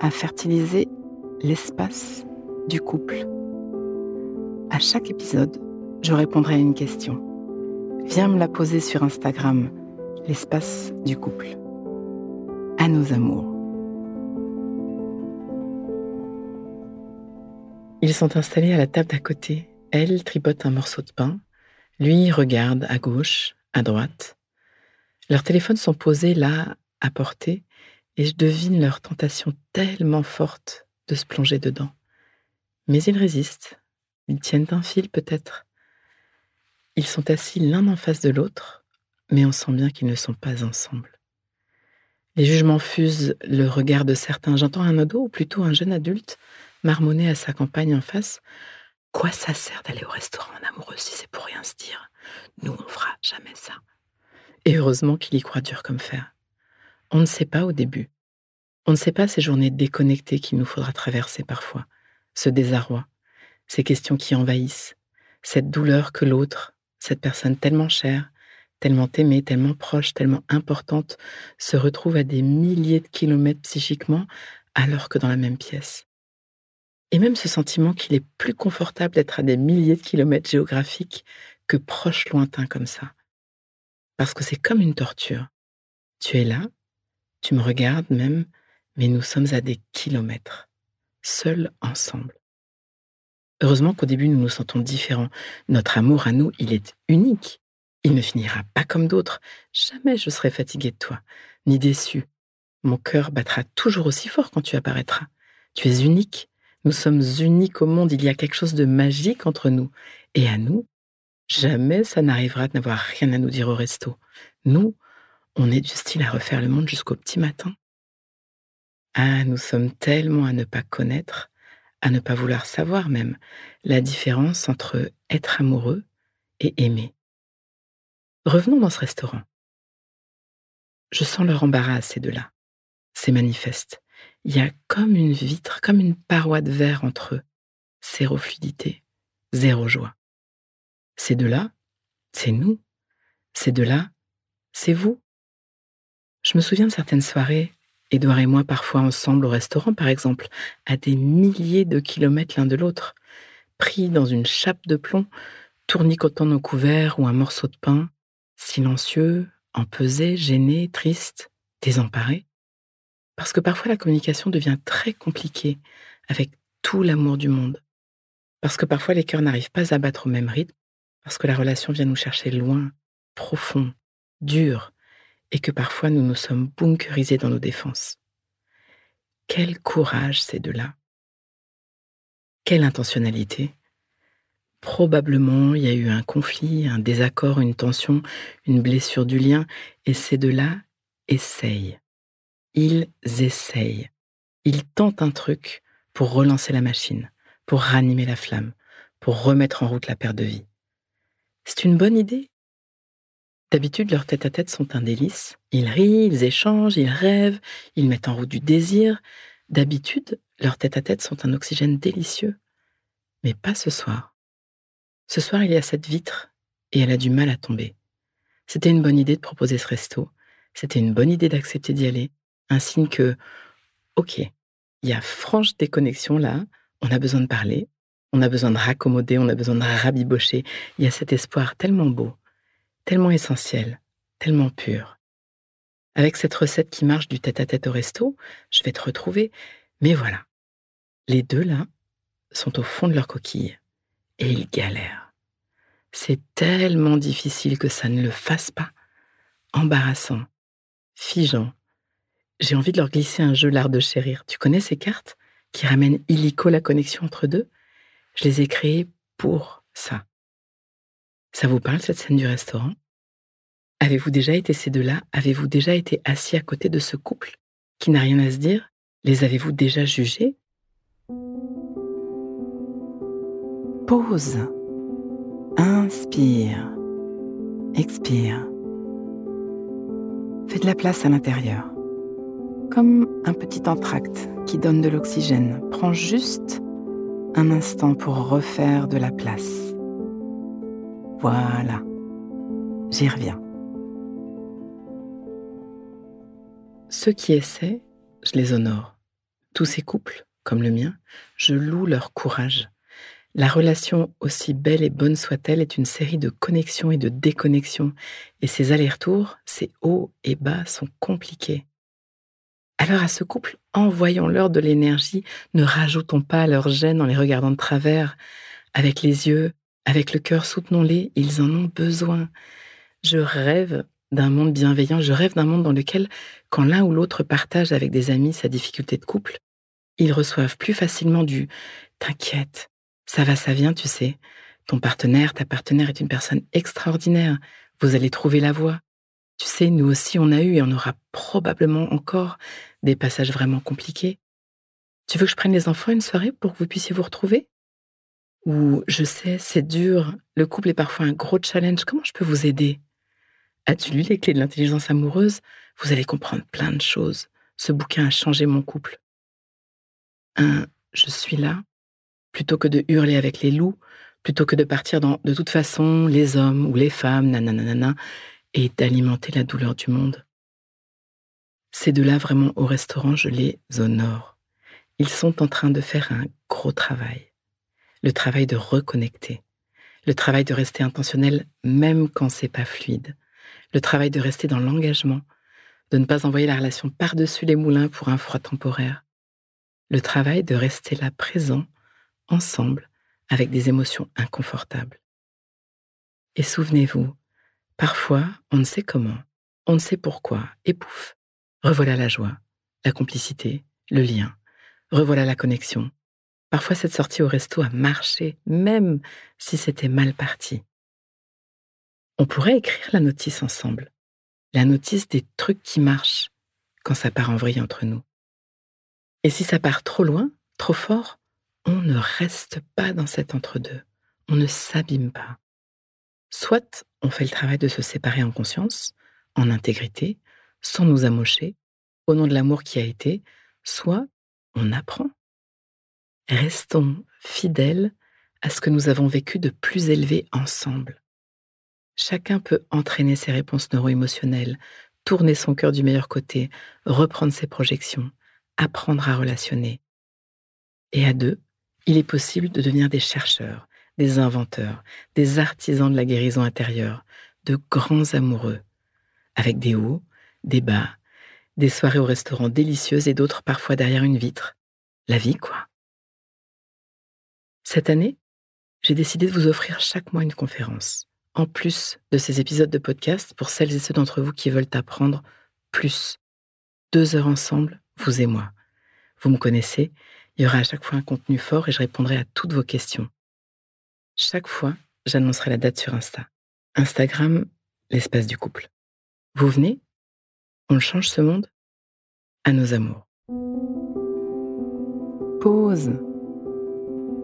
à fertiliser l'espace du couple. À chaque épisode, je répondrai à une question. Viens me la poser sur Instagram, l'espace du couple. À nos amours. Ils sont installés à la table d'à côté. Elle tripote un morceau de pain. Lui regarde à gauche, à droite. Leurs téléphones sont posés là, à portée, et je devine leur tentation tellement forte de se plonger dedans. Mais ils résistent. Ils tiennent un fil peut-être. Ils sont assis l'un en face de l'autre, mais on sent bien qu'ils ne sont pas ensemble. Les jugements fusent le regard de certains. J'entends un ado, ou plutôt un jeune adulte, marmonner à sa compagne en face. Quoi ça sert d'aller au restaurant en amoureux si c'est pour rien se dire? Nous, on fera jamais ça. Et heureusement qu'il y croit dur comme fer. On ne sait pas au début. On ne sait pas ces journées déconnectées qu'il nous faudra traverser parfois, ce désarroi, ces questions qui envahissent, cette douleur que l'autre, cette personne tellement chère, tellement aimée, tellement proche, tellement importante, se retrouve à des milliers de kilomètres psychiquement alors que dans la même pièce. Et même ce sentiment qu'il est plus confortable d'être à des milliers de kilomètres géographiques que proche lointain comme ça. Parce que c'est comme une torture. Tu es là, tu me regardes même, mais nous sommes à des kilomètres, seuls ensemble. Heureusement qu'au début nous nous sentons différents. Notre amour à nous, il est unique. Il ne finira pas comme d'autres. Jamais je serai fatiguée de toi, ni déçue. Mon cœur battra toujours aussi fort quand tu apparaîtras. Tu es unique. Nous sommes uniques au monde. Il y a quelque chose de magique entre nous. Et à nous, jamais ça n'arrivera de n'avoir rien à nous dire au resto. Nous, on est du style à refaire le monde jusqu'au petit matin. Ah, nous sommes tellement à ne pas connaître, à ne pas vouloir savoir même, la différence entre être amoureux et aimer. Revenons dans ce restaurant. Je sens leur embarras à ces deux-là. C'est manifeste. Il y a comme une vitre, comme une paroi de verre entre eux. Zéro fluidité, zéro joie. Ces deux-là, c'est nous. Ces deux-là, c'est vous. Je me souviens de certaines soirées, Édouard et moi parfois ensemble au restaurant par exemple, à des milliers de kilomètres l'un de l'autre, pris dans une chape de plomb, tournicotant nos couverts ou un morceau de pain, silencieux, empesé, gêné, triste, désemparé. Parce que parfois la communication devient très compliquée avec tout l'amour du monde. Parce que parfois les cœurs n'arrivent pas à battre au même rythme, parce que la relation vient nous chercher loin, profond, dur, et que parfois nous nous sommes bunkerisés dans nos défenses. Quel courage ces deux-là. Quelle intentionnalité. Probablement il y a eu un conflit, un désaccord, une tension, une blessure du lien, et ces deux-là essayent. Ils essayent. Ils tentent un truc pour relancer la machine, pour ranimer la flamme, pour remettre en route la paire de vie. C'est une bonne idée? D'habitude, leurs tête-à-tête sont un délice. Ils rient, ils échangent, ils rêvent, ils mettent en route du désir. D'habitude, leurs tête-à-tête sont un oxygène délicieux. Mais pas ce soir. Ce soir, il y a cette vitre et elle a du mal à tomber. C'était une bonne idée de proposer ce resto. C'était une bonne idée d'accepter d'y aller. Un signe que, ok, il y a franche déconnexion là, on a besoin de parler, on a besoin de raccommoder, on a besoin de rabibocher. Il y a cet espoir tellement beau tellement essentiel, tellement pur. Avec cette recette qui marche du tête-à-tête au resto, je vais te retrouver, mais voilà. Les deux là sont au fond de leur coquille et ils galèrent. C'est tellement difficile que ça ne le fasse pas. Embarrassant, figeant. J'ai envie de leur glisser un jeu l'art de chérir. Tu connais ces cartes qui ramènent illico la connexion entre deux? Je les ai créées pour ça. Ça vous parle cette scène du restaurant? Avez-vous déjà été ces deux-là? Avez-vous déjà été assis à côté de ce couple qui n'a rien à se dire? Les avez-vous déjà jugés? Pause. Inspire. Expire. Fais de la place à l'intérieur. Comme un petit entracte qui donne de l'oxygène. Prends juste un instant pour refaire de la place. Voilà. J'y reviens. Ceux qui essaient, je les honore. Tous ces couples, comme le mien, je loue leur courage la relation, aussi belle et bonne soit-elle, est une série de connexions et de déconnexions, et ces allers-retours, ces hauts et bas sont compliqués. Alors à ce couple, envoyons-leur de l'énergie, ne rajoutons pas leur gêne en les regardant de travers. Avec les yeux, avec le cœur, soutenons-les, ils en ont besoin. Je rêve d'un monde bienveillant, je rêve d'un monde dans lequel, quand l'un ou l'autre partage avec des amis sa difficulté de couple, ils reçoivent plus facilement du ⁇ T'inquiète, ça va, ça vient, tu sais. Ton partenaire, ta partenaire est une personne extraordinaire. Vous allez trouver la voie. Tu sais, nous aussi, on a eu et on aura probablement encore des passages vraiment compliqués. Tu veux que je prenne les enfants une soirée pour que vous puissiez vous retrouver? Ou, je sais, c'est dur, le couple est parfois un gros challenge, comment je peux vous aider? As-tu lu les clés de l'intelligence amoureuse? Vous allez comprendre plein de choses. Ce bouquin a changé mon couple. Un je suis là plutôt que de hurler avec les loups, plutôt que de partir dans de toute façon les hommes ou les femmes, nanana, et d'alimenter la douleur du monde. Ces deux-là, vraiment, au restaurant, je les honore. Ils sont en train de faire un gros travail. Le travail de reconnecter. Le travail de rester intentionnel même quand c'est pas fluide. Le travail de rester dans l'engagement. De ne pas envoyer la relation par-dessus les moulins pour un froid temporaire. Le travail de rester là présent ensemble avec des émotions inconfortables. Et souvenez-vous, parfois on ne sait comment, on ne sait pourquoi, et pouf, revoilà la joie, la complicité, le lien, revoilà la connexion. Parfois cette sortie au resto a marché, même si c'était mal parti. On pourrait écrire la notice ensemble, la notice des trucs qui marchent quand ça part en vrille entre nous. Et si ça part trop loin, trop fort, on ne reste pas dans cet entre-deux, on ne s'abîme pas. Soit on fait le travail de se séparer en conscience, en intégrité, sans nous amocher, au nom de l'amour qui a été, soit on apprend. Restons fidèles à ce que nous avons vécu de plus élevé ensemble. Chacun peut entraîner ses réponses neuro-émotionnelles, tourner son cœur du meilleur côté, reprendre ses projections, apprendre à relationner. Et à deux, il est possible de devenir des chercheurs, des inventeurs, des artisans de la guérison intérieure, de grands amoureux, avec des hauts, des bas, des soirées au restaurant délicieuses et d'autres parfois derrière une vitre. La vie, quoi. Cette année, j'ai décidé de vous offrir chaque mois une conférence, en plus de ces épisodes de podcast pour celles et ceux d'entre vous qui veulent apprendre plus. Deux heures ensemble, vous et moi. Vous me connaissez, il y aura à chaque fois un contenu fort et je répondrai à toutes vos questions. Chaque fois, j'annoncerai la date sur Insta. Instagram, l'espace du couple. Vous venez? On change ce monde? À nos amours. Pause.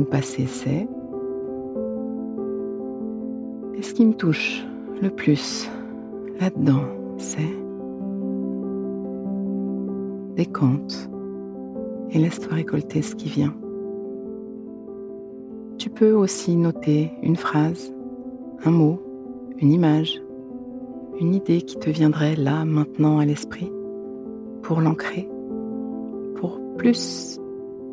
ou passée, c'est et ce qui me touche le plus là-dedans, c'est décompte et laisse-toi récolter ce qui vient. Peux aussi noter une phrase, un mot, une image, une idée qui te viendrait là, maintenant à l'esprit, pour l'ancrer, pour plus